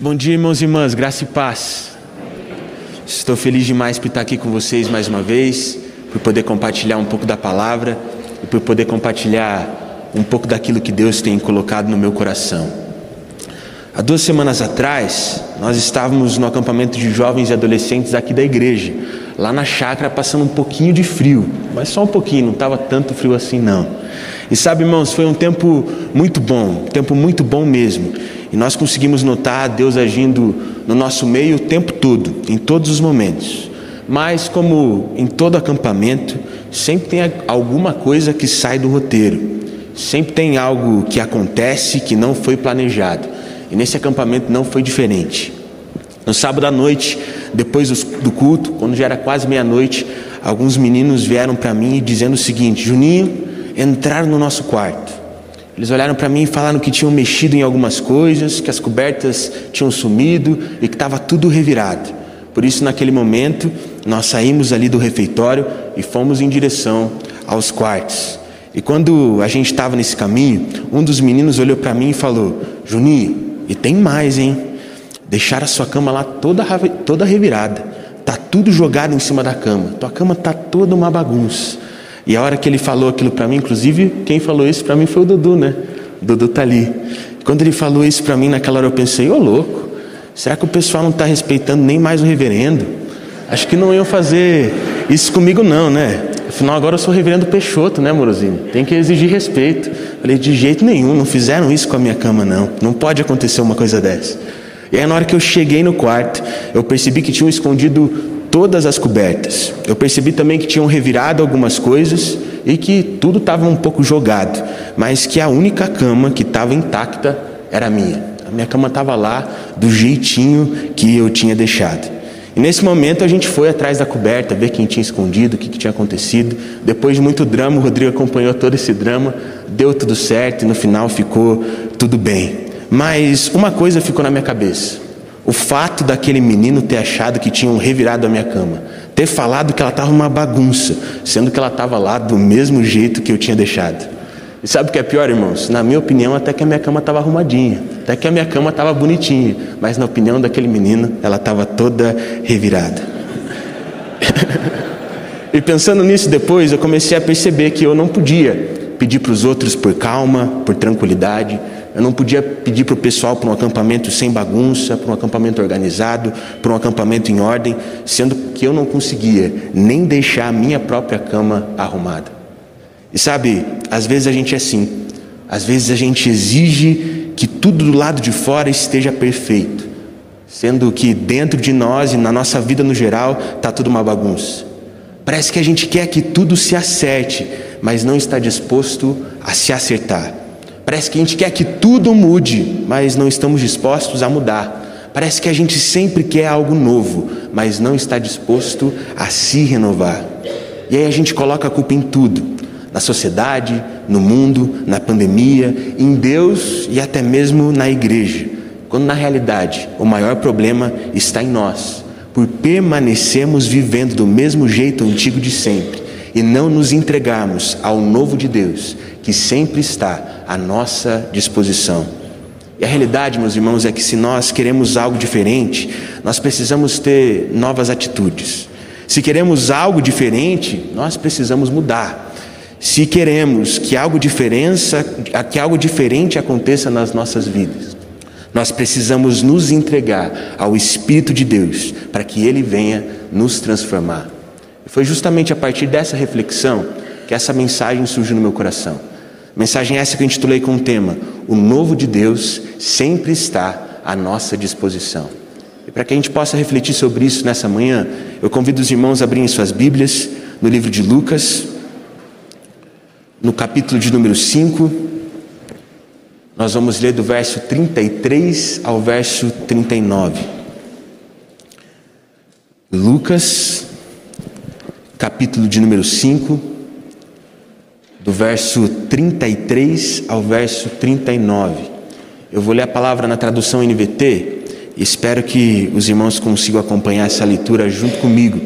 Bom dia, irmãos e irmãs, graça e paz. Estou feliz demais por estar aqui com vocês mais uma vez, por poder compartilhar um pouco da palavra e por poder compartilhar um pouco daquilo que Deus tem colocado no meu coração. Há duas semanas atrás, nós estávamos no acampamento de jovens e adolescentes aqui da igreja, lá na chácara, passando um pouquinho de frio, mas só um pouquinho, não estava tanto frio assim não. E sabe, irmãos, foi um tempo muito bom, um tempo muito bom mesmo. E nós conseguimos notar Deus agindo no nosso meio o tempo todo, em todos os momentos. Mas, como em todo acampamento, sempre tem alguma coisa que sai do roteiro, sempre tem algo que acontece que não foi planejado. E nesse acampamento não foi diferente. No sábado à noite, depois do culto, quando já era quase meia-noite, alguns meninos vieram para mim dizendo o seguinte: Juninho, entraram no nosso quarto. Eles olharam para mim e falaram que tinham mexido em algumas coisas, que as cobertas tinham sumido e que estava tudo revirado. Por isso, naquele momento, nós saímos ali do refeitório e fomos em direção aos quartos. E quando a gente estava nesse caminho, um dos meninos olhou para mim e falou: Juninho, e tem mais, hein? Deixaram a sua cama lá toda, toda revirada. Tá tudo jogado em cima da cama. Tua cama tá toda uma bagunça. E a hora que ele falou aquilo para mim, inclusive quem falou isso para mim foi o Dudu, né? O Dudu tá ali. Quando ele falou isso para mim, naquela hora eu pensei, ô louco, será que o pessoal não está respeitando nem mais o reverendo? Acho que não iam fazer isso comigo não, né? Afinal, agora eu sou reverendo Peixoto, né, Morozinho? Tem que exigir respeito. Falei, de jeito nenhum, não fizeram isso com a minha cama, não. Não pode acontecer uma coisa dessa. E aí, na hora que eu cheguei no quarto, eu percebi que tinham escondido todas as cobertas. Eu percebi também que tinham revirado algumas coisas e que tudo estava um pouco jogado, mas que a única cama que estava intacta era a minha. A minha cama estava lá do jeitinho que eu tinha deixado. E nesse momento a gente foi atrás da coberta, ver quem tinha escondido, o que, que tinha acontecido. Depois de muito drama, o Rodrigo acompanhou todo esse drama, deu tudo certo e no final ficou tudo bem. Mas uma coisa ficou na minha cabeça. O fato daquele menino ter achado que tinham revirado a minha cama, ter falado que ela estava uma bagunça, sendo que ela estava lá do mesmo jeito que eu tinha deixado. E sabe o que é pior, irmãos? Na minha opinião, até que a minha cama estava arrumadinha, até que a minha cama estava bonitinha, mas na opinião daquele menino, ela estava toda revirada. e pensando nisso depois, eu comecei a perceber que eu não podia pedir para os outros por calma, por tranquilidade, eu não podia pedir para o pessoal para um acampamento sem bagunça, para um acampamento organizado, para um acampamento em ordem, sendo que eu não conseguia nem deixar a minha própria cama arrumada. E sabe, às vezes a gente é assim, às vezes a gente exige que tudo do lado de fora esteja perfeito, sendo que dentro de nós e na nossa vida no geral está tudo uma bagunça. Parece que a gente quer que tudo se acerte, mas não está disposto a se acertar. Parece que a gente quer que tudo mude, mas não estamos dispostos a mudar. Parece que a gente sempre quer algo novo, mas não está disposto a se renovar. E aí a gente coloca a culpa em tudo: na sociedade, no mundo, na pandemia, em Deus e até mesmo na igreja. Quando na realidade o maior problema está em nós, por permanecermos vivendo do mesmo jeito antigo de sempre e não nos entregarmos ao novo de Deus, que sempre está à nossa disposição. E a realidade, meus irmãos, é que se nós queremos algo diferente, nós precisamos ter novas atitudes. Se queremos algo diferente, nós precisamos mudar. Se queremos que algo diferença, que algo diferente aconteça nas nossas vidas, nós precisamos nos entregar ao Espírito de Deus para que Ele venha nos transformar. Foi justamente a partir dessa reflexão que essa mensagem surgiu no meu coração. Mensagem essa que eu intitulei com o tema: O novo de Deus sempre está à nossa disposição. E para que a gente possa refletir sobre isso nessa manhã, eu convido os irmãos a abrirem suas Bíblias no livro de Lucas, no capítulo de número 5. Nós vamos ler do verso 33 ao verso 39. Lucas, capítulo de número 5 do verso 33 ao verso 39. Eu vou ler a palavra na tradução NVT e espero que os irmãos consigam acompanhar essa leitura junto comigo.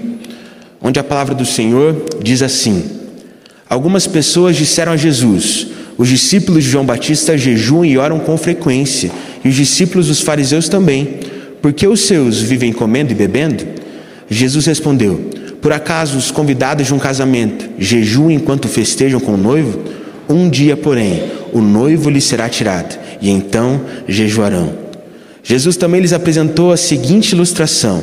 Onde a palavra do Senhor diz assim: Algumas pessoas disseram a Jesus: Os discípulos de João Batista jejuam e oram com frequência, e os discípulos dos fariseus também. Por que os seus vivem comendo e bebendo? Jesus respondeu: Por acaso os convidados de um casamento jejuam enquanto festejam com o noivo? Um dia, porém, o noivo lhe será tirado, e então jejuarão. Jesus também lhes apresentou a seguinte ilustração: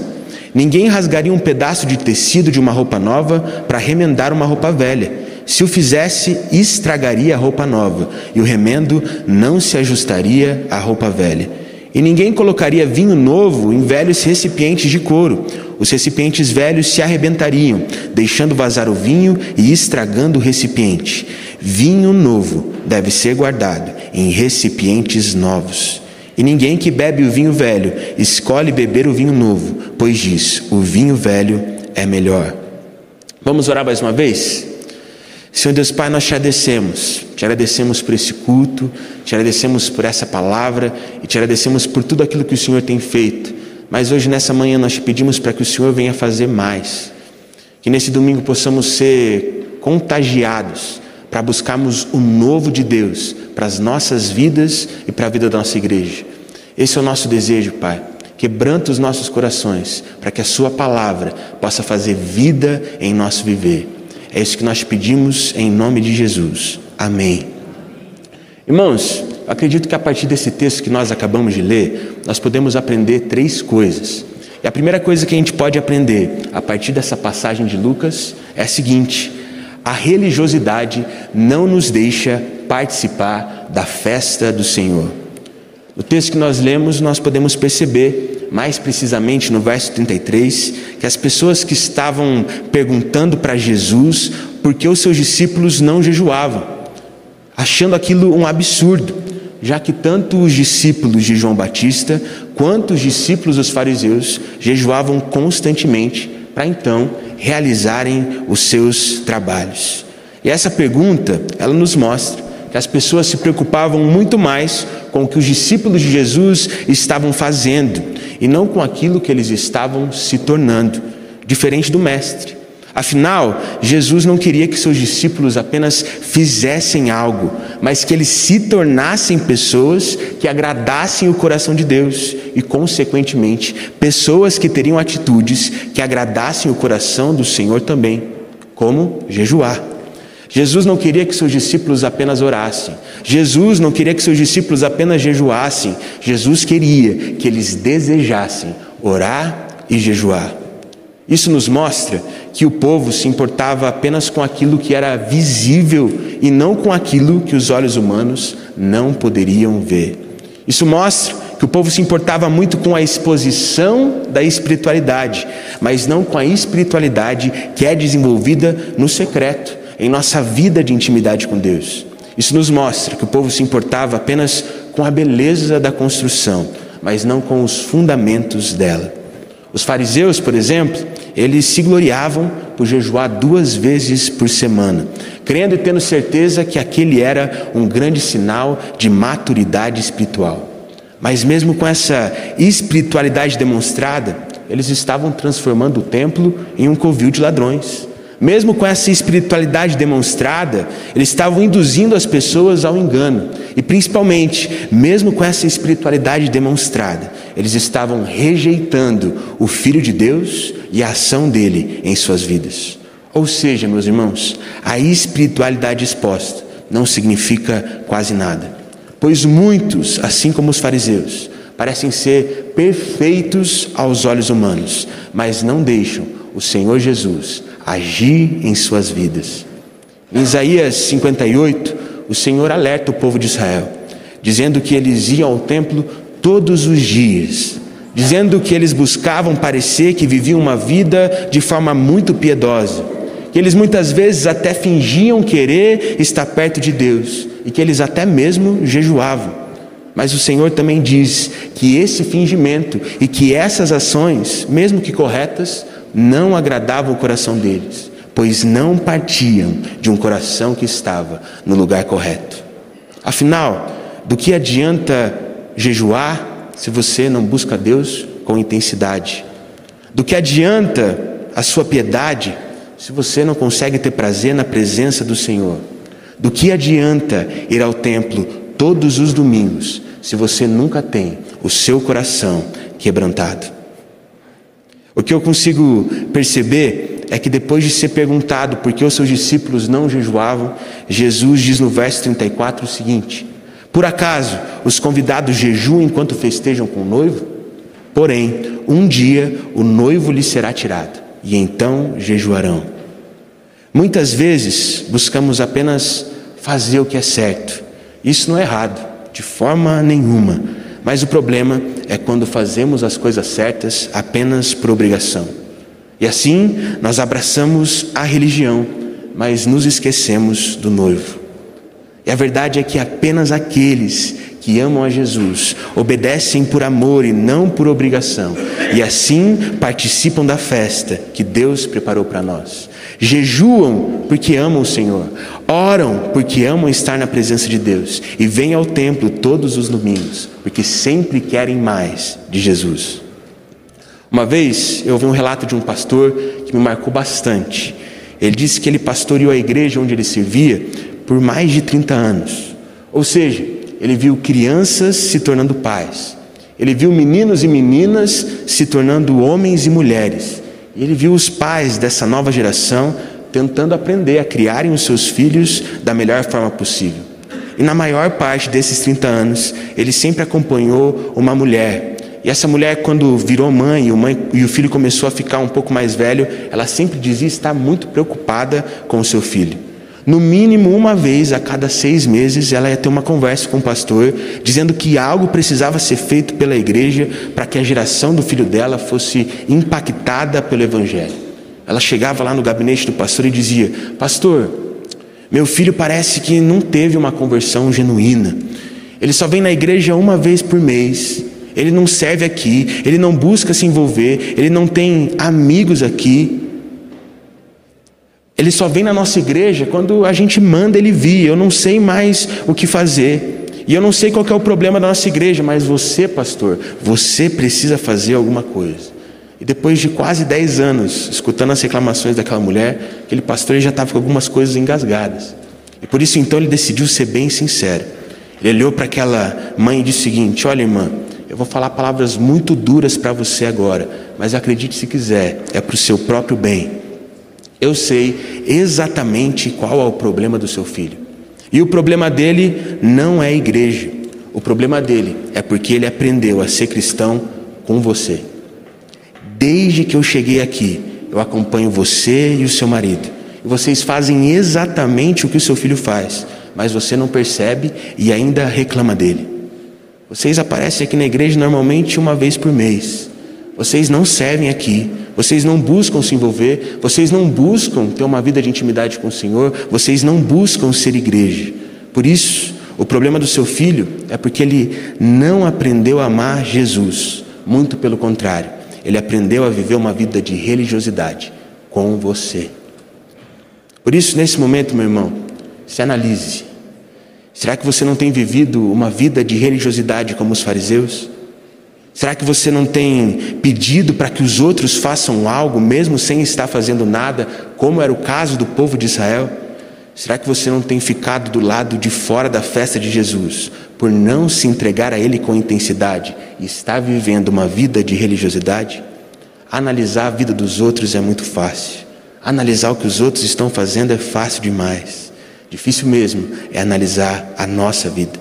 Ninguém rasgaria um pedaço de tecido de uma roupa nova para remendar uma roupa velha. Se o fizesse, estragaria a roupa nova, e o remendo não se ajustaria à roupa velha. E ninguém colocaria vinho novo em velhos recipientes de couro. Os recipientes velhos se arrebentariam, deixando vazar o vinho e estragando o recipiente. Vinho novo deve ser guardado em recipientes novos. E ninguém que bebe o vinho velho escolhe beber o vinho novo, pois diz: o vinho velho é melhor. Vamos orar mais uma vez? Senhor Deus Pai, nós te agradecemos, te agradecemos por esse culto, te agradecemos por essa palavra e te agradecemos por tudo aquilo que o Senhor tem feito. Mas hoje, nessa manhã, nós te pedimos para que o Senhor venha fazer mais, que nesse domingo possamos ser contagiados para buscarmos o novo de Deus para as nossas vidas e para a vida da nossa igreja. Esse é o nosso desejo, Pai. Quebranta os nossos corações para que a Sua palavra possa fazer vida em nosso viver. É isso que nós pedimos em nome de Jesus. Amém. Irmãos, acredito que a partir desse texto que nós acabamos de ler, nós podemos aprender três coisas. E a primeira coisa que a gente pode aprender a partir dessa passagem de Lucas é a seguinte: a religiosidade não nos deixa participar da festa do Senhor. No texto que nós lemos, nós podemos perceber, mais precisamente no verso 33, que as pessoas que estavam perguntando para Jesus por que os seus discípulos não jejuavam, achando aquilo um absurdo, já que tanto os discípulos de João Batista quanto os discípulos dos fariseus jejuavam constantemente para então realizarem os seus trabalhos. E essa pergunta, ela nos mostra que as pessoas se preocupavam muito mais com o que os discípulos de Jesus estavam fazendo e não com aquilo que eles estavam se tornando, diferente do Mestre. Afinal, Jesus não queria que seus discípulos apenas fizessem algo, mas que eles se tornassem pessoas que agradassem o coração de Deus e, consequentemente, pessoas que teriam atitudes que agradassem o coração do Senhor também, como jejuar. Jesus não queria que seus discípulos apenas orassem. Jesus não queria que seus discípulos apenas jejuassem. Jesus queria que eles desejassem orar e jejuar. Isso nos mostra que o povo se importava apenas com aquilo que era visível e não com aquilo que os olhos humanos não poderiam ver. Isso mostra que o povo se importava muito com a exposição da espiritualidade, mas não com a espiritualidade que é desenvolvida no secreto em nossa vida de intimidade com Deus. Isso nos mostra que o povo se importava apenas com a beleza da construção, mas não com os fundamentos dela. Os fariseus, por exemplo, eles se gloriavam por jejuar duas vezes por semana, crendo e tendo certeza que aquele era um grande sinal de maturidade espiritual. Mas, mesmo com essa espiritualidade demonstrada, eles estavam transformando o templo em um covil de ladrões. Mesmo com essa espiritualidade demonstrada, eles estavam induzindo as pessoas ao engano. E principalmente, mesmo com essa espiritualidade demonstrada, eles estavam rejeitando o Filho de Deus e a ação dele em suas vidas. Ou seja, meus irmãos, a espiritualidade exposta não significa quase nada. Pois muitos, assim como os fariseus, parecem ser perfeitos aos olhos humanos, mas não deixam o Senhor Jesus agir em suas vidas. Em Isaías 58, o Senhor alerta o povo de Israel, dizendo que eles iam ao templo todos os dias, dizendo que eles buscavam parecer que viviam uma vida de forma muito piedosa, que eles muitas vezes até fingiam querer estar perto de Deus e que eles até mesmo jejuavam. Mas o Senhor também diz que esse fingimento e que essas ações, mesmo que corretas, não agradava o coração deles, pois não partiam de um coração que estava no lugar correto. Afinal, do que adianta jejuar se você não busca Deus com intensidade? Do que adianta a sua piedade se você não consegue ter prazer na presença do Senhor? Do que adianta ir ao templo todos os domingos se você nunca tem o seu coração quebrantado. O que eu consigo perceber é que depois de ser perguntado por que os seus discípulos não jejuavam, Jesus diz no verso 34 o seguinte: Por acaso os convidados jejuam enquanto festejam com o noivo? Porém, um dia o noivo lhe será tirado, e então jejuarão. Muitas vezes buscamos apenas fazer o que é certo. Isso não é errado, de forma nenhuma. Mas o problema é quando fazemos as coisas certas apenas por obrigação. E assim nós abraçamos a religião, mas nos esquecemos do noivo. E a verdade é que apenas aqueles que amam a Jesus obedecem por amor e não por obrigação, e assim participam da festa que Deus preparou para nós. Jejuam porque amam o Senhor, oram porque amam estar na presença de Deus e vêm ao templo todos os domingos porque sempre querem mais de Jesus. Uma vez eu ouvi um relato de um pastor que me marcou bastante. Ele disse que ele pastoreou a igreja onde ele servia por mais de 30 anos. Ou seja, ele viu crianças se tornando pais, ele viu meninos e meninas se tornando homens e mulheres, e ele viu os pais dessa nova geração tentando aprender a criarem os seus filhos da melhor forma possível. E na maior parte desses 30 anos, ele sempre acompanhou uma mulher. E essa mulher, quando virou mãe e mãe, e o filho começou a ficar um pouco mais velho, ela sempre dizia estar muito preocupada com o seu filho. No mínimo uma vez a cada seis meses ela ia ter uma conversa com o pastor, dizendo que algo precisava ser feito pela igreja para que a geração do filho dela fosse impactada pelo evangelho. Ela chegava lá no gabinete do pastor e dizia: Pastor, meu filho parece que não teve uma conversão genuína. Ele só vem na igreja uma vez por mês. Ele não serve aqui, ele não busca se envolver, ele não tem amigos aqui. Ele só vem na nossa igreja quando a gente manda ele vir. Eu não sei mais o que fazer. E eu não sei qual é o problema da nossa igreja, mas você, pastor, você precisa fazer alguma coisa. E depois de quase 10 anos escutando as reclamações daquela mulher, aquele pastor já estava com algumas coisas engasgadas. E por isso então ele decidiu ser bem sincero. Ele olhou para aquela mãe e disse o seguinte: Olha, irmã, eu vou falar palavras muito duras para você agora, mas acredite se quiser, é para o seu próprio bem. Eu sei exatamente qual é o problema do seu filho. E o problema dele não é a igreja. O problema dele é porque ele aprendeu a ser cristão com você. Desde que eu cheguei aqui, eu acompanho você e o seu marido. E vocês fazem exatamente o que o seu filho faz, mas você não percebe e ainda reclama dele. Vocês aparecem aqui na igreja normalmente uma vez por mês. Vocês não servem aqui, vocês não buscam se envolver, vocês não buscam ter uma vida de intimidade com o Senhor, vocês não buscam ser igreja. Por isso, o problema do seu filho é porque ele não aprendeu a amar Jesus. Muito pelo contrário, ele aprendeu a viver uma vida de religiosidade com você. Por isso, nesse momento, meu irmão, se analise. Será que você não tem vivido uma vida de religiosidade como os fariseus? Será que você não tem pedido para que os outros façam algo, mesmo sem estar fazendo nada, como era o caso do povo de Israel? Será que você não tem ficado do lado de fora da festa de Jesus, por não se entregar a Ele com intensidade e estar vivendo uma vida de religiosidade? Analisar a vida dos outros é muito fácil. Analisar o que os outros estão fazendo é fácil demais. Difícil mesmo é analisar a nossa vida.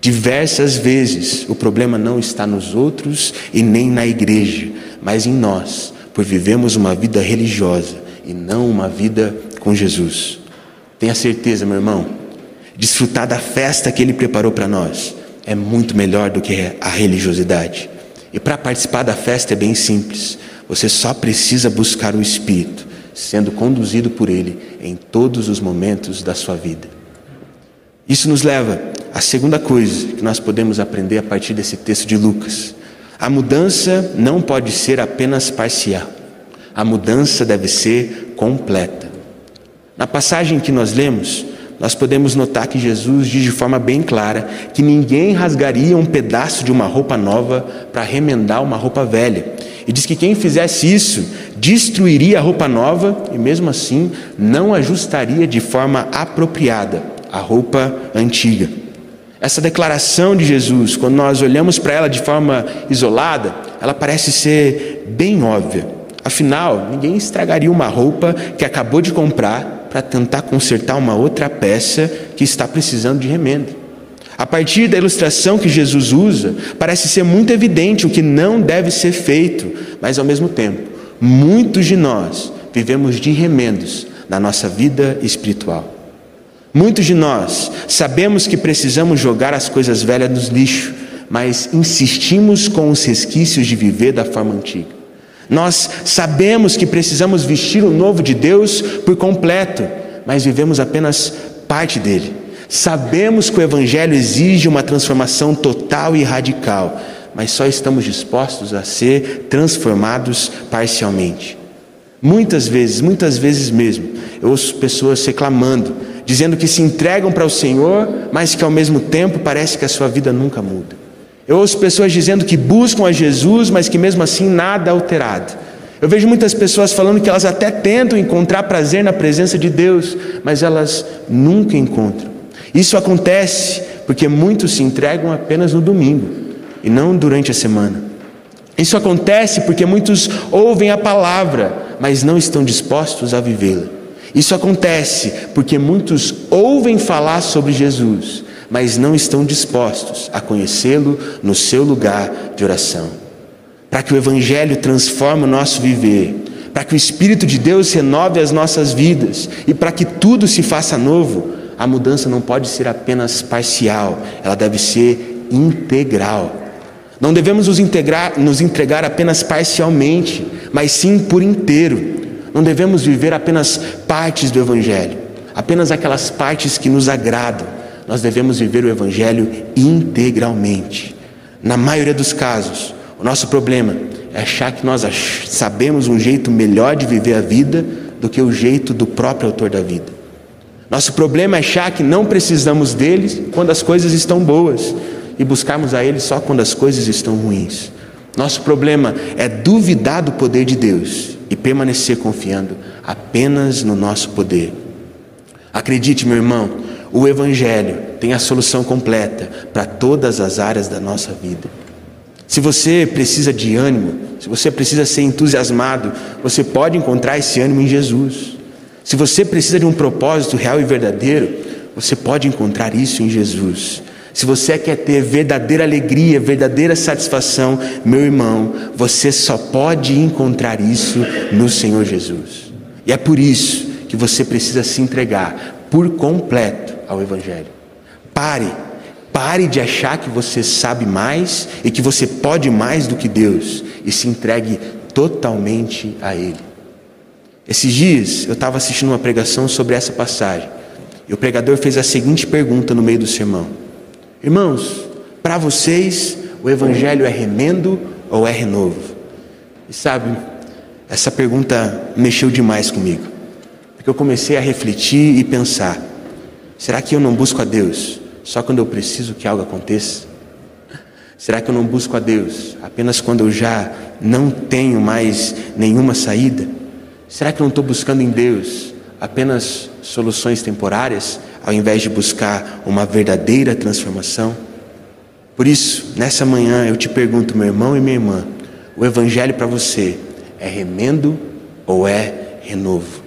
Diversas vezes o problema não está nos outros e nem na igreja, mas em nós, por vivemos uma vida religiosa e não uma vida com Jesus. Tenha certeza, meu irmão, desfrutar da festa que Ele preparou para nós é muito melhor do que a religiosidade. E para participar da festa é bem simples. Você só precisa buscar o Espírito, sendo conduzido por Ele em todos os momentos da sua vida. Isso nos leva à segunda coisa que nós podemos aprender a partir desse texto de Lucas. A mudança não pode ser apenas parcial. A mudança deve ser completa. Na passagem que nós lemos, nós podemos notar que Jesus diz de forma bem clara que ninguém rasgaria um pedaço de uma roupa nova para remendar uma roupa velha. E diz que quem fizesse isso destruiria a roupa nova e, mesmo assim, não ajustaria de forma apropriada a roupa antiga. Essa declaração de Jesus, quando nós olhamos para ela de forma isolada, ela parece ser bem óbvia. Afinal, ninguém estragaria uma roupa que acabou de comprar para tentar consertar uma outra peça que está precisando de remendo. A partir da ilustração que Jesus usa, parece ser muito evidente o que não deve ser feito, mas ao mesmo tempo, muitos de nós vivemos de remendos na nossa vida espiritual. Muitos de nós sabemos que precisamos jogar as coisas velhas nos lixo, mas insistimos com os resquícios de viver da forma antiga. Nós sabemos que precisamos vestir o novo de Deus por completo, mas vivemos apenas parte dele. Sabemos que o Evangelho exige uma transformação total e radical, mas só estamos dispostos a ser transformados parcialmente. Muitas vezes, muitas vezes mesmo, eu ouço pessoas reclamando dizendo que se entregam para o Senhor, mas que ao mesmo tempo parece que a sua vida nunca muda. Eu ouço pessoas dizendo que buscam a Jesus, mas que mesmo assim nada alterado. Eu vejo muitas pessoas falando que elas até tentam encontrar prazer na presença de Deus, mas elas nunca encontram. Isso acontece porque muitos se entregam apenas no domingo e não durante a semana. Isso acontece porque muitos ouvem a palavra, mas não estão dispostos a vivê-la. Isso acontece porque muitos ouvem falar sobre Jesus, mas não estão dispostos a conhecê-lo no seu lugar de oração. Para que o Evangelho transforme o nosso viver, para que o Espírito de Deus renove as nossas vidas e para que tudo se faça novo, a mudança não pode ser apenas parcial, ela deve ser integral. Não devemos nos, integrar, nos entregar apenas parcialmente, mas sim por inteiro. Não devemos viver apenas partes do Evangelho, apenas aquelas partes que nos agradam. Nós devemos viver o Evangelho integralmente. Na maioria dos casos, o nosso problema é achar que nós sabemos um jeito melhor de viver a vida do que o jeito do próprio autor da vida. Nosso problema é achar que não precisamos deles quando as coisas estão boas e buscarmos a Ele só quando as coisas estão ruins. Nosso problema é duvidar do poder de Deus e permanecer confiando apenas no nosso poder. Acredite, meu irmão, o Evangelho tem a solução completa para todas as áreas da nossa vida. Se você precisa de ânimo, se você precisa ser entusiasmado, você pode encontrar esse ânimo em Jesus. Se você precisa de um propósito real e verdadeiro, você pode encontrar isso em Jesus. Se você quer ter verdadeira alegria, verdadeira satisfação, meu irmão, você só pode encontrar isso no Senhor Jesus. E é por isso que você precisa se entregar por completo ao Evangelho. Pare, pare de achar que você sabe mais e que você pode mais do que Deus e se entregue totalmente a Ele. Esses dias eu estava assistindo uma pregação sobre essa passagem e o pregador fez a seguinte pergunta no meio do sermão. Irmãos, para vocês o Evangelho é remendo ou é renovo? E sabe, essa pergunta mexeu demais comigo, porque eu comecei a refletir e pensar: será que eu não busco a Deus só quando eu preciso que algo aconteça? Será que eu não busco a Deus apenas quando eu já não tenho mais nenhuma saída? Será que eu não estou buscando em Deus apenas soluções temporárias, ao invés de buscar uma verdadeira transformação? Por isso, nessa manhã eu te pergunto, meu irmão e minha irmã, o Evangelho para você é remendo ou é renovo?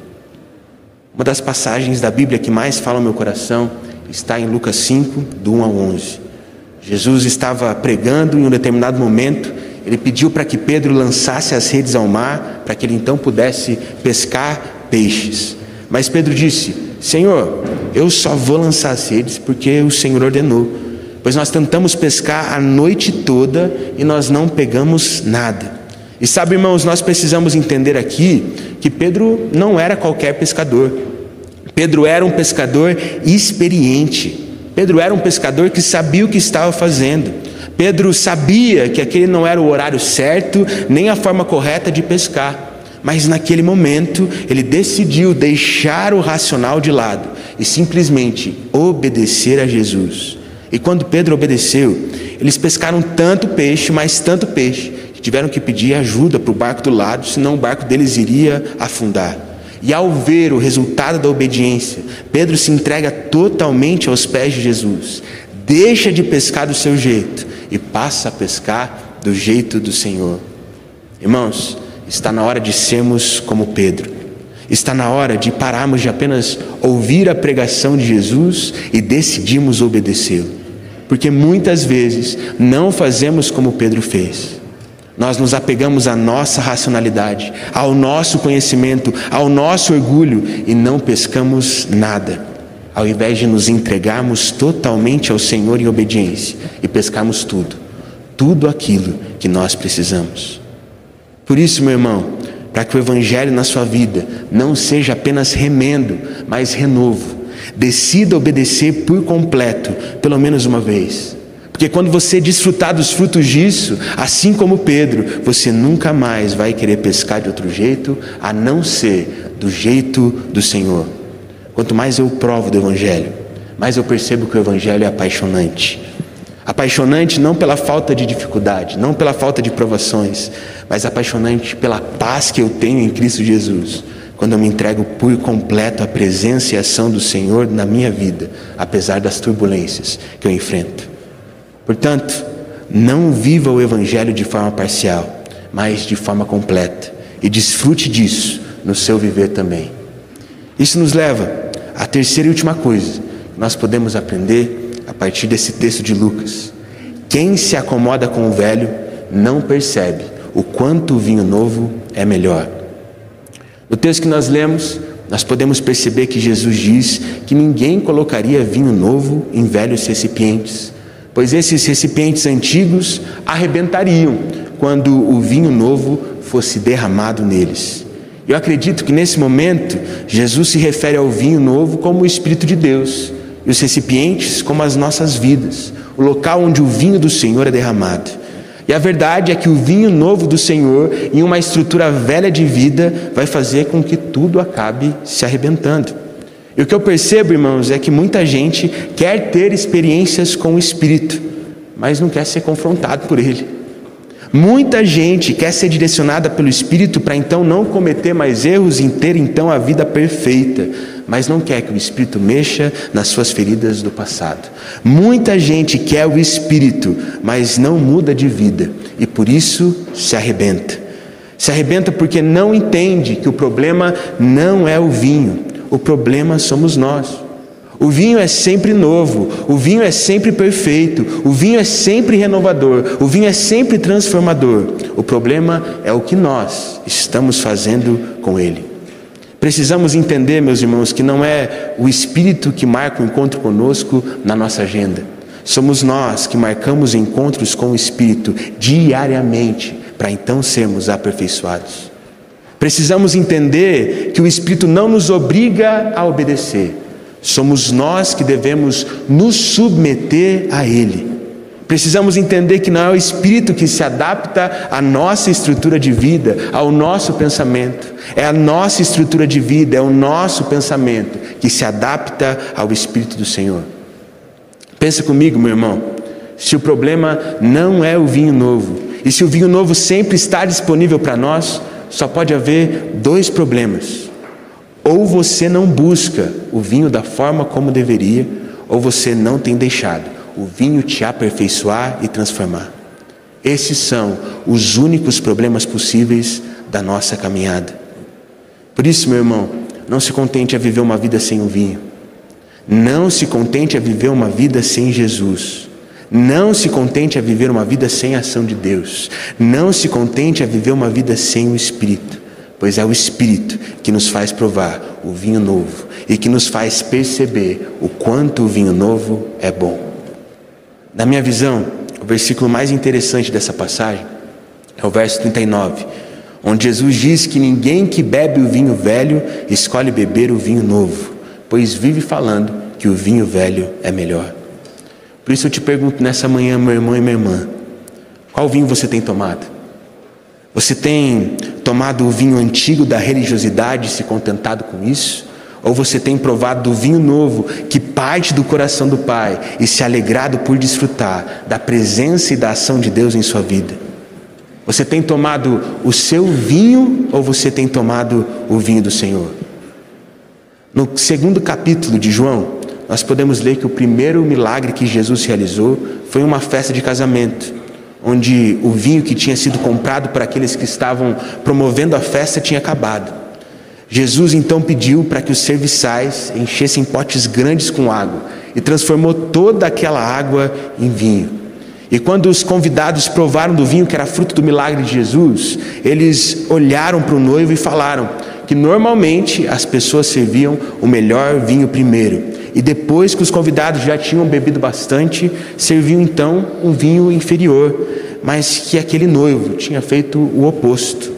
Uma das passagens da Bíblia que mais fala ao meu coração está em Lucas 5, do 1 ao 11. Jesus estava pregando em um determinado momento, ele pediu para que Pedro lançasse as redes ao mar, para que ele então pudesse pescar peixes. Mas Pedro disse: Senhor, eu só vou lançar as redes porque o Senhor ordenou. Pois nós tentamos pescar a noite toda e nós não pegamos nada. E sabe, irmãos, nós precisamos entender aqui que Pedro não era qualquer pescador. Pedro era um pescador experiente. Pedro era um pescador que sabia o que estava fazendo. Pedro sabia que aquele não era o horário certo, nem a forma correta de pescar. Mas naquele momento ele decidiu deixar o racional de lado e simplesmente obedecer a Jesus. E quando Pedro obedeceu, eles pescaram tanto peixe, mas tanto peixe, que tiveram que pedir ajuda para o barco do lado, senão o barco deles iria afundar. E ao ver o resultado da obediência, Pedro se entrega totalmente aos pés de Jesus, deixa de pescar do seu jeito e passa a pescar do jeito do Senhor. Irmãos, está na hora de sermos como Pedro. Está na hora de pararmos de apenas ouvir a pregação de Jesus e decidirmos obedecê-lo. Porque muitas vezes não fazemos como Pedro fez. Nós nos apegamos à nossa racionalidade, ao nosso conhecimento, ao nosso orgulho e não pescamos nada, ao invés de nos entregarmos totalmente ao Senhor em obediência e pescarmos tudo, tudo aquilo que nós precisamos. Por isso, meu irmão, para que o Evangelho na sua vida não seja apenas remendo, mas renovo. Decida obedecer por completo, pelo menos uma vez. Porque quando você desfrutar dos frutos disso, assim como Pedro, você nunca mais vai querer pescar de outro jeito, a não ser do jeito do Senhor. Quanto mais eu provo do Evangelho, mais eu percebo que o Evangelho é apaixonante. Apaixonante não pela falta de dificuldade, não pela falta de provações, mas apaixonante pela paz que eu tenho em Cristo Jesus, quando eu me entrego por completo à presença e ação do Senhor na minha vida, apesar das turbulências que eu enfrento. Portanto, não viva o Evangelho de forma parcial, mas de forma completa, e desfrute disso no seu viver também. Isso nos leva à terceira e última coisa que nós podemos aprender a partir desse texto de Lucas. Quem se acomoda com o velho não percebe o quanto o vinho novo é melhor. No texto que nós lemos, nós podemos perceber que Jesus diz que ninguém colocaria vinho novo em velhos recipientes, pois esses recipientes antigos arrebentariam quando o vinho novo fosse derramado neles. Eu acredito que nesse momento Jesus se refere ao vinho novo como o Espírito de Deus e os recipientes como as nossas vidas, o local onde o vinho do Senhor é derramado. E a verdade é que o vinho novo do Senhor, em uma estrutura velha de vida, vai fazer com que tudo acabe se arrebentando. E o que eu percebo, irmãos, é que muita gente quer ter experiências com o Espírito, mas não quer ser confrontado por ele. Muita gente quer ser direcionada pelo Espírito para então não cometer mais erros e ter então a vida perfeita mas não quer que o Espírito mexa nas suas feridas do passado. Muita gente quer o Espírito, mas não muda de vida e por isso se arrebenta. Se arrebenta porque não entende que o problema não é o vinho, o problema somos nós. O vinho é sempre novo, o vinho é sempre perfeito, o vinho é sempre renovador, o vinho é sempre transformador. O problema é o que nós estamos fazendo com ele. Precisamos entender, meus irmãos, que não é o Espírito que marca o encontro conosco na nossa agenda. Somos nós que marcamos encontros com o Espírito diariamente, para então sermos aperfeiçoados. Precisamos entender que o Espírito não nos obriga a obedecer, somos nós que devemos nos submeter a Ele. Precisamos entender que não é o Espírito que se adapta à nossa estrutura de vida, ao nosso pensamento. É a nossa estrutura de vida, é o nosso pensamento que se adapta ao Espírito do Senhor. Pensa comigo, meu irmão. Se o problema não é o vinho novo, e se o vinho novo sempre está disponível para nós, só pode haver dois problemas. Ou você não busca o vinho da forma como deveria, ou você não tem deixado o vinho te aperfeiçoar e transformar. Esses são os únicos problemas possíveis da nossa caminhada. Por isso, meu irmão, não se contente a viver uma vida sem o vinho. Não se contente a viver uma vida sem Jesus. Não se contente a viver uma vida sem a ação de Deus. Não se contente a viver uma vida sem o Espírito, pois é o Espírito que nos faz provar o vinho novo e que nos faz perceber o quanto o vinho novo é bom. Na minha visão, o versículo mais interessante dessa passagem é o verso 39, onde Jesus diz que ninguém que bebe o vinho velho escolhe beber o vinho novo, pois vive falando que o vinho velho é melhor. Por isso eu te pergunto nessa manhã, meu irmão e minha irmã, qual vinho você tem tomado? Você tem tomado o vinho antigo da religiosidade e se contentado com isso? Ou você tem provado do vinho novo que parte do coração do Pai e se alegrado por desfrutar da presença e da ação de Deus em sua vida? Você tem tomado o seu vinho ou você tem tomado o vinho do Senhor? No segundo capítulo de João, nós podemos ler que o primeiro milagre que Jesus realizou foi uma festa de casamento, onde o vinho que tinha sido comprado por aqueles que estavam promovendo a festa tinha acabado. Jesus então pediu para que os serviçais enchessem potes grandes com água e transformou toda aquela água em vinho. E quando os convidados provaram do vinho que era fruto do milagre de Jesus, eles olharam para o noivo e falaram que normalmente as pessoas serviam o melhor vinho primeiro, e depois que os convidados já tinham bebido bastante, serviam então um vinho inferior, mas que aquele noivo tinha feito o oposto,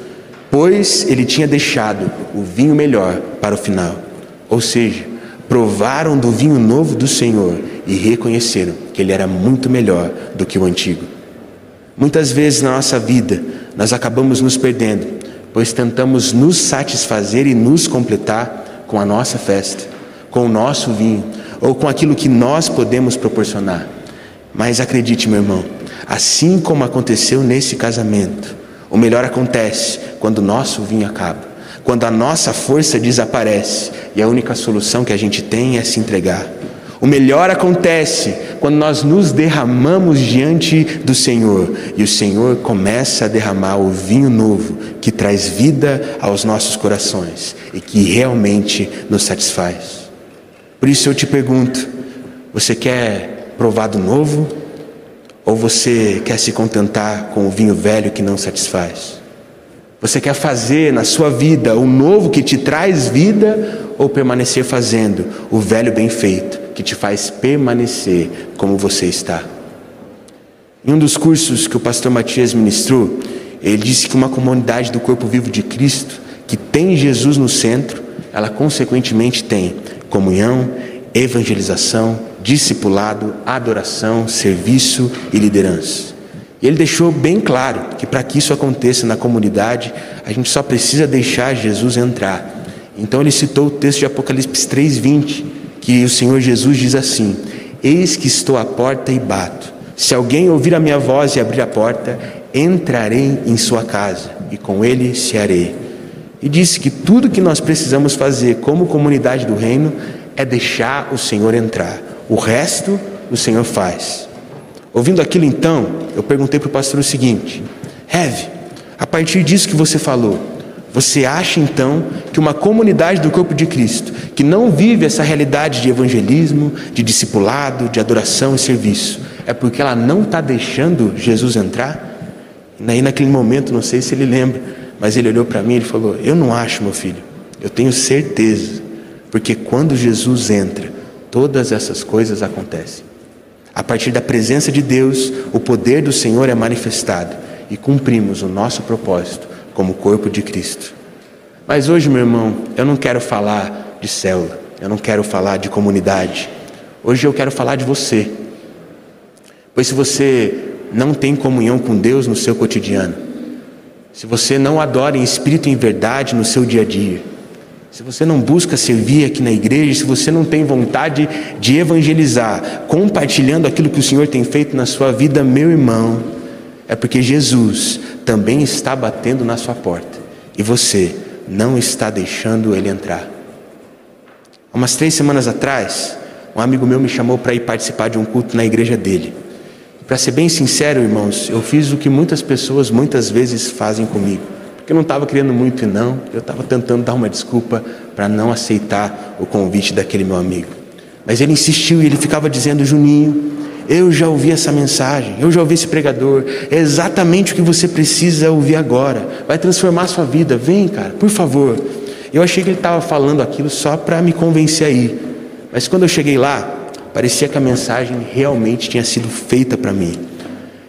pois ele tinha deixado o vinho melhor para o final. Ou seja, provaram do vinho novo do Senhor e reconheceram que ele era muito melhor do que o antigo. Muitas vezes na nossa vida nós acabamos nos perdendo, pois tentamos nos satisfazer e nos completar com a nossa festa, com o nosso vinho ou com aquilo que nós podemos proporcionar. Mas acredite, meu irmão, assim como aconteceu nesse casamento, o melhor acontece quando o nosso vinho acaba quando a nossa força desaparece e a única solução que a gente tem é se entregar. O melhor acontece quando nós nos derramamos diante do Senhor e o Senhor começa a derramar o vinho novo que traz vida aos nossos corações e que realmente nos satisfaz. Por isso eu te pergunto: você quer provar do novo ou você quer se contentar com o vinho velho que não satisfaz? Você quer fazer na sua vida o novo que te traz vida ou permanecer fazendo o velho bem feito que te faz permanecer como você está? Em um dos cursos que o pastor Matias ministrou, ele disse que uma comunidade do corpo vivo de Cristo, que tem Jesus no centro, ela consequentemente tem comunhão, evangelização, discipulado, adoração, serviço e liderança. E ele deixou bem claro que para que isso aconteça na comunidade, a gente só precisa deixar Jesus entrar. Então ele citou o texto de Apocalipse 3:20, que o Senhor Jesus diz assim: Eis que estou à porta e bato. Se alguém ouvir a minha voz e abrir a porta, entrarei em sua casa e com ele cearei. E disse que tudo que nós precisamos fazer como comunidade do reino é deixar o Senhor entrar. O resto o Senhor faz. Ouvindo aquilo então, eu perguntei para o pastor o seguinte: Heve, a partir disso que você falou, você acha então que uma comunidade do corpo de Cristo, que não vive essa realidade de evangelismo, de discipulado, de adoração e serviço, é porque ela não está deixando Jesus entrar? E aí naquele momento, não sei se ele lembra, mas ele olhou para mim e falou: Eu não acho, meu filho, eu tenho certeza, porque quando Jesus entra, todas essas coisas acontecem. A partir da presença de Deus, o poder do Senhor é manifestado e cumprimos o nosso propósito como corpo de Cristo. Mas hoje, meu irmão, eu não quero falar de célula, eu não quero falar de comunidade. Hoje eu quero falar de você. Pois se você não tem comunhão com Deus no seu cotidiano, se você não adora em espírito e em verdade no seu dia a dia, se você não busca servir aqui na igreja, se você não tem vontade de evangelizar, compartilhando aquilo que o Senhor tem feito na sua vida, meu irmão, é porque Jesus também está batendo na sua porta e você não está deixando ele entrar. Há umas três semanas atrás, um amigo meu me chamou para ir participar de um culto na igreja dele. Para ser bem sincero, irmãos, eu fiz o que muitas pessoas muitas vezes fazem comigo eu não estava querendo muito, não. Eu estava tentando dar uma desculpa para não aceitar o convite daquele meu amigo. Mas ele insistiu e ele ficava dizendo: Juninho, eu já ouvi essa mensagem, eu já ouvi esse pregador. É exatamente o que você precisa ouvir agora. Vai transformar a sua vida. Vem, cara, por favor. Eu achei que ele estava falando aquilo só para me convencer aí. Mas quando eu cheguei lá, parecia que a mensagem realmente tinha sido feita para mim.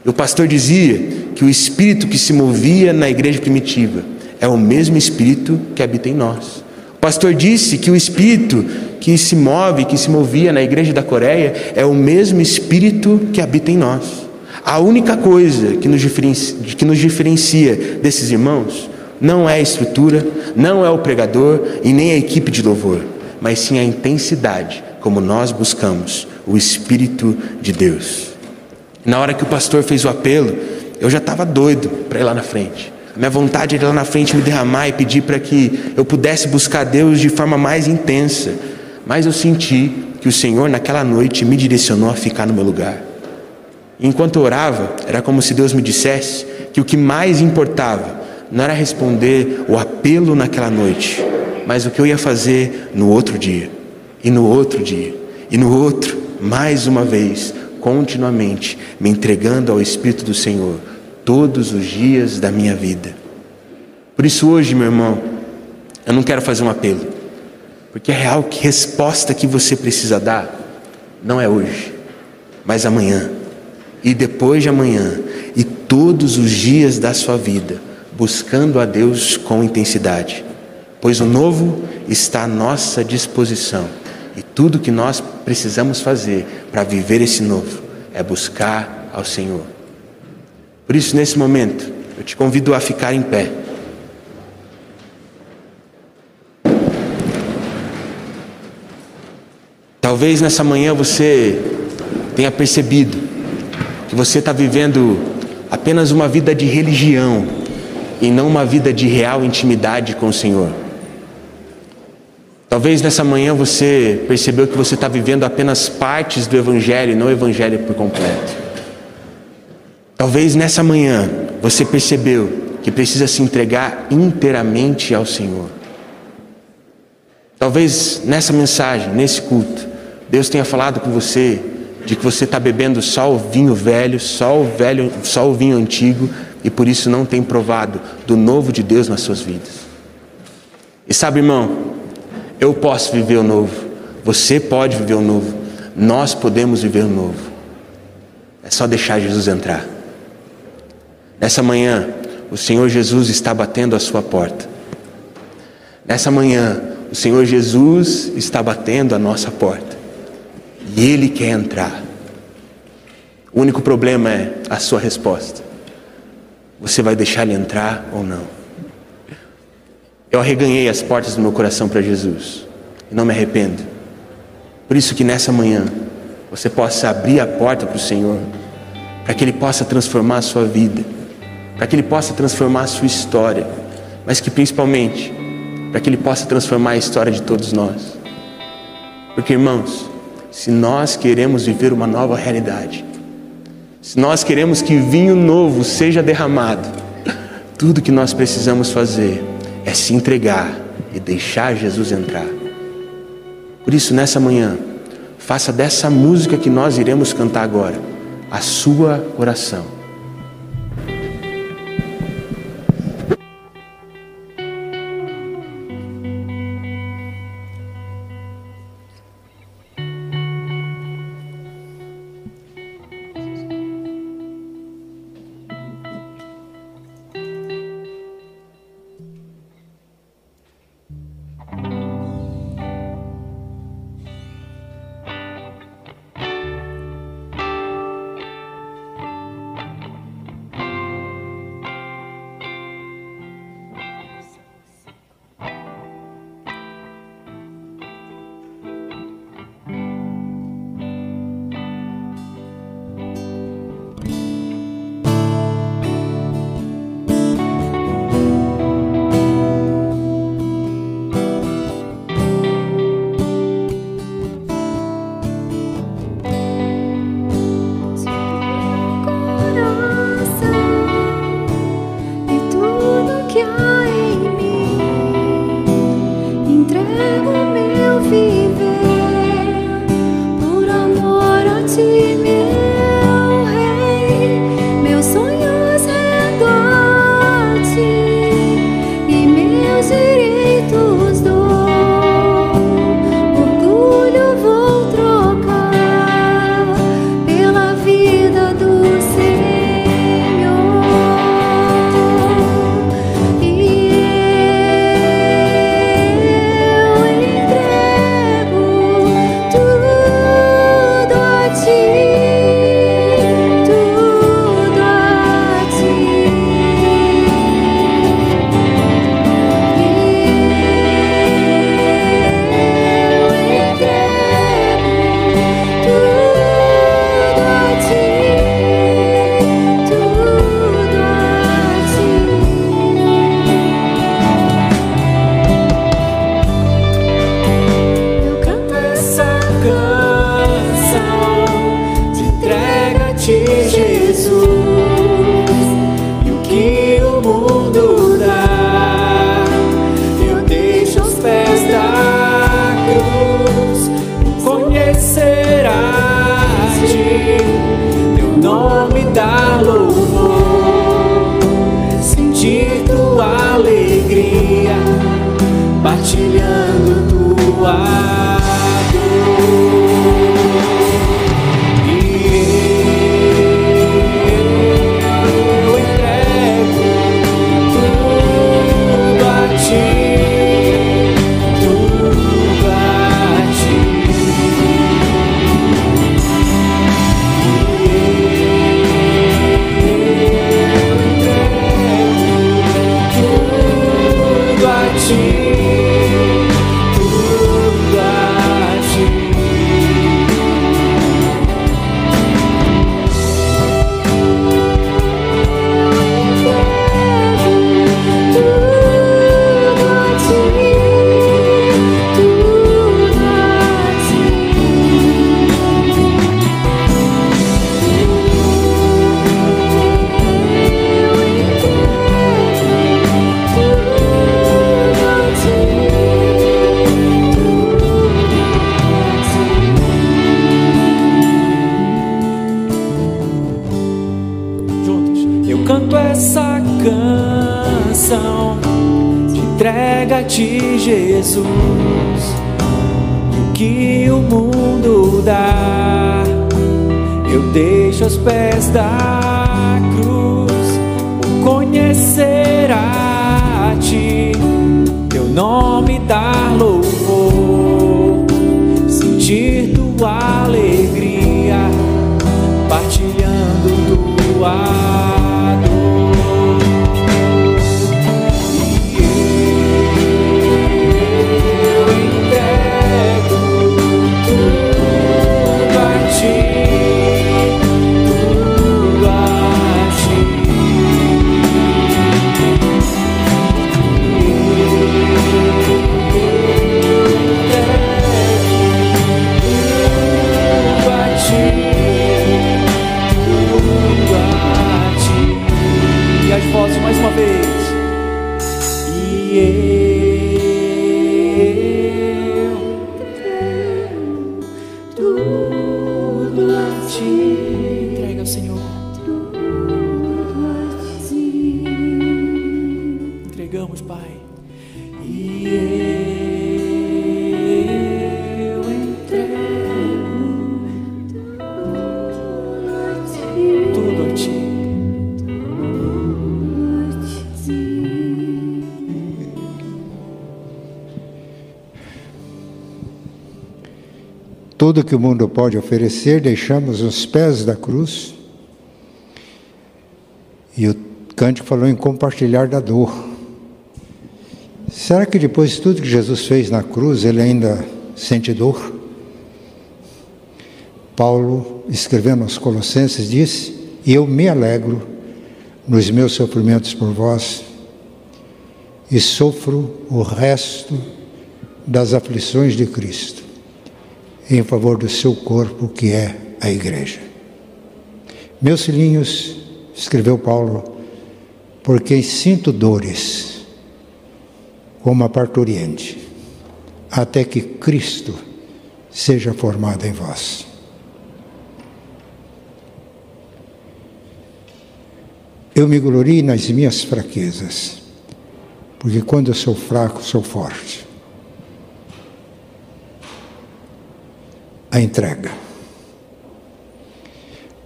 E o pastor dizia que o espírito que se movia na igreja primitiva é o mesmo espírito que habita em nós. O pastor disse que o espírito que se move, que se movia na igreja da Coreia, é o mesmo espírito que habita em nós. A única coisa que nos diferencia, que nos diferencia desses irmãos não é a estrutura, não é o pregador e nem a equipe de louvor, mas sim a intensidade como nós buscamos o Espírito de Deus. Na hora que o pastor fez o apelo, eu já estava doido para ir lá na frente. A minha vontade era ir lá na frente me derramar e pedir para que eu pudesse buscar Deus de forma mais intensa. Mas eu senti que o Senhor naquela noite me direcionou a ficar no meu lugar. Enquanto eu orava, era como se Deus me dissesse que o que mais importava não era responder o apelo naquela noite, mas o que eu ia fazer no outro dia, e no outro dia, e no outro, mais uma vez, continuamente, me entregando ao Espírito do Senhor todos os dias da minha vida. Por isso, hoje, meu irmão, eu não quero fazer um apelo, porque é real que resposta que você precisa dar não é hoje, mas amanhã e depois de amanhã e todos os dias da sua vida, buscando a Deus com intensidade, pois o novo está à nossa disposição e tudo que nós precisamos fazer para viver esse novo é buscar ao Senhor. Por isso, nesse momento, eu te convido a ficar em pé. Talvez nessa manhã você tenha percebido que você está vivendo apenas uma vida de religião e não uma vida de real intimidade com o Senhor. Talvez nessa manhã você percebeu que você está vivendo apenas partes do Evangelho e não o Evangelho por completo. Talvez nessa manhã você percebeu que precisa se entregar inteiramente ao Senhor. Talvez nessa mensagem, nesse culto, Deus tenha falado com você de que você está bebendo só o vinho velho, só o velho, só o vinho antigo e por isso não tem provado do novo de Deus nas suas vidas. E sabe, irmão, eu posso viver o novo, você pode viver o novo, nós podemos viver o novo. É só deixar Jesus entrar. Nessa manhã, o Senhor Jesus está batendo a sua porta. Nessa manhã, o Senhor Jesus está batendo a nossa porta. E Ele quer entrar. O único problema é a sua resposta. Você vai deixar Ele entrar ou não? Eu arreganhei as portas do meu coração para Jesus e não me arrependo. Por isso que nessa manhã você possa abrir a porta para o Senhor, para que Ele possa transformar a sua vida, para que Ele possa transformar a sua história, mas que principalmente para que Ele possa transformar a história de todos nós. Porque, irmãos, se nós queremos viver uma nova realidade, se nós queremos que vinho novo seja derramado, tudo que nós precisamos fazer é se entregar e deixar Jesus entrar. Por isso, nessa manhã, faça dessa música que nós iremos cantar agora a sua oração. Partilhando tua mundo dá. Eu deixo aos pés da cruz, o conhecerá a ti, teu nome dá. Tudo que o mundo pode oferecer, deixamos os pés da cruz. E o cântico falou em compartilhar da dor. Será que depois de tudo que Jesus fez na cruz, ele ainda sente dor? Paulo, escrevendo aos Colossenses, disse: E eu me alegro nos meus sofrimentos por vós, e sofro o resto das aflições de Cristo em favor do seu corpo, que é a igreja. Meus filhinhos, escreveu Paulo, porque sinto dores como a parturiente, até que Cristo seja formado em vós. Eu me glorio nas minhas fraquezas, porque quando eu sou fraco, sou forte. A entrega.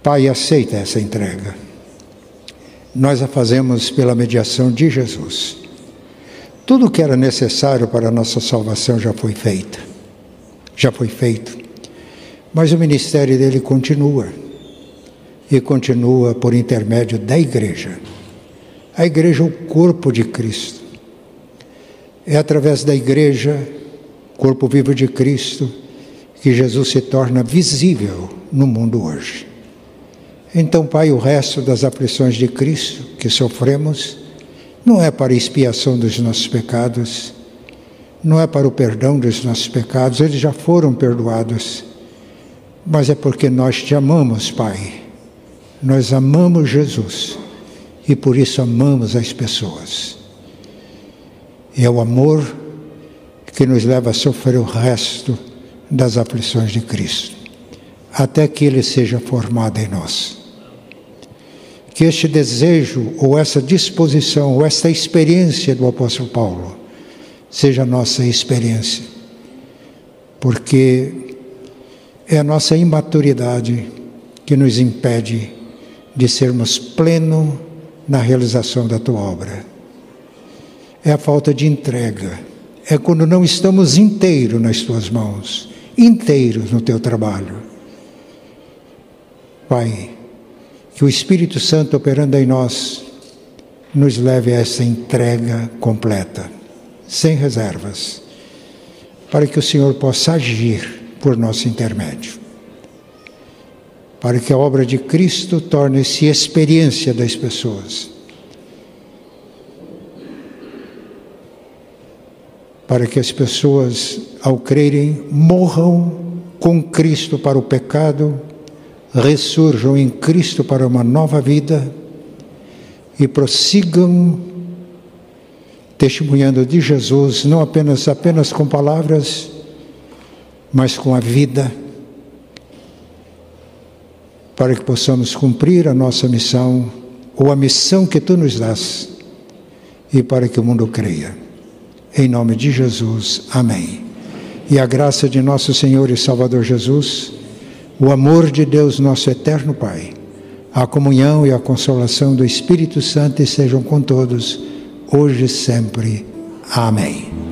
Pai, aceita essa entrega. Nós a fazemos pela mediação de Jesus. Tudo o que era necessário para a nossa salvação já foi feito. Já foi feito. Mas o ministério dele continua. E continua por intermédio da igreja. A igreja é o corpo de Cristo. É através da igreja, corpo vivo de Cristo, que Jesus se torna visível no mundo hoje. Então, Pai, o resto das aflições de Cristo que sofremos não é para expiação dos nossos pecados, não é para o perdão dos nossos pecados, eles já foram perdoados, mas é porque nós te amamos, Pai. Nós amamos Jesus e por isso amamos as pessoas. É o amor que nos leva a sofrer o resto das aflições de Cristo, até que ele seja formado em nós. Que este desejo, ou essa disposição, ou esta experiência do apóstolo Paulo, seja nossa experiência, porque é a nossa imaturidade que nos impede de sermos pleno na realização da tua obra. É a falta de entrega, é quando não estamos inteiros nas tuas mãos, inteiros no teu trabalho. Pai, que o Espírito Santo operando em nós nos leve a essa entrega completa, sem reservas, para que o Senhor possa agir por nosso intermédio. Para que a obra de Cristo torne-se experiência das pessoas. Para que as pessoas, ao crerem, morram com Cristo para o pecado ressurjam em Cristo para uma nova vida e prossigam testemunhando de Jesus, não apenas apenas com palavras, mas com a vida, para que possamos cumprir a nossa missão ou a missão que tu nos dás e para que o mundo creia. Em nome de Jesus. Amém. E a graça de nosso Senhor e Salvador Jesus, o amor de Deus, nosso eterno Pai, a comunhão e a consolação do Espírito Santo estejam com todos, hoje e sempre. Amém.